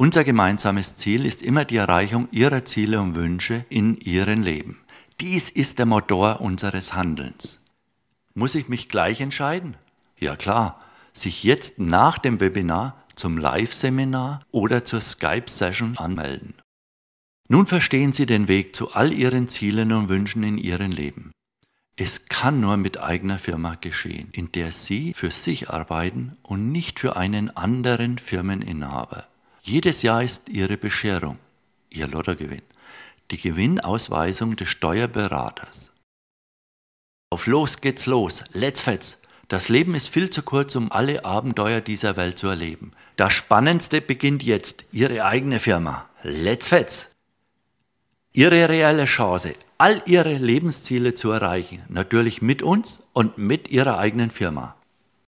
Unser gemeinsames Ziel ist immer die Erreichung Ihrer Ziele und Wünsche in Ihrem Leben. Dies ist der Motor unseres Handelns. Muss ich mich gleich entscheiden? Ja klar, sich jetzt nach dem Webinar zum Live-Seminar oder zur Skype-Session anmelden. Nun verstehen Sie den Weg zu all Ihren Zielen und Wünschen in Ihrem Leben. Es kann nur mit eigener Firma geschehen, in der Sie für sich arbeiten und nicht für einen anderen Firmeninhaber. Jedes Jahr ist Ihre Bescherung, Ihr Lottogewinn, die Gewinnausweisung des Steuerberaters. Auf los geht's los, let's fetz! Das Leben ist viel zu kurz, um alle Abenteuer dieser Welt zu erleben. Das Spannendste beginnt jetzt, Ihre eigene Firma. Let's fetz! Ihre reelle Chance, all Ihre Lebensziele zu erreichen, natürlich mit uns und mit Ihrer eigenen Firma.